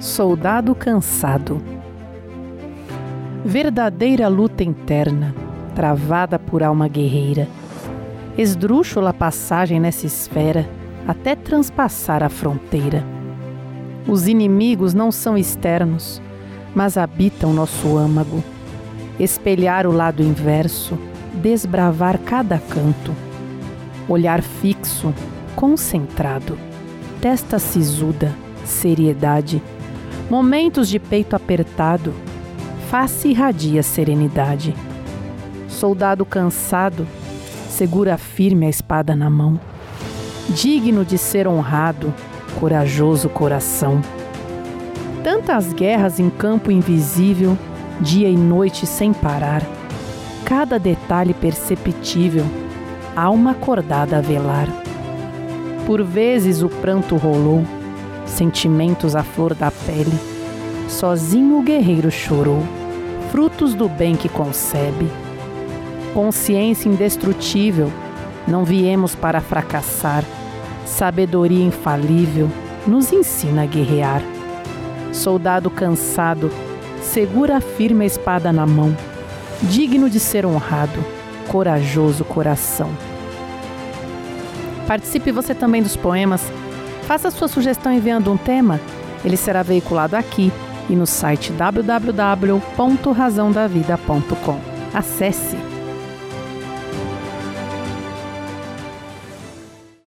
Soldado cansado. Verdadeira luta interna, travada por alma guerreira. Esdrúxula passagem nessa esfera até transpassar a fronteira. Os inimigos não são externos, mas habitam nosso âmago. Espelhar o lado inverso, desbravar cada canto. Olhar fixo, concentrado. Testa sisuda, seriedade Momentos de peito apertado, face irradia serenidade. Soldado cansado, segura firme a espada na mão. Digno de ser honrado, corajoso coração. Tantas guerras em campo invisível, dia e noite sem parar. Cada detalhe perceptível, alma acordada a velar. Por vezes o pranto rolou, sentimentos à flor da pele. Sozinho o guerreiro chorou, frutos do bem que concebe. Consciência indestrutível, não viemos para fracassar. Sabedoria infalível nos ensina a guerrear. Soldado cansado, segura firme a espada na mão, digno de ser honrado, corajoso coração. Participe você também dos poemas Faça sua sugestão enviando um tema. Ele será veiculado aqui e no site www.razãodavida.com. Acesse!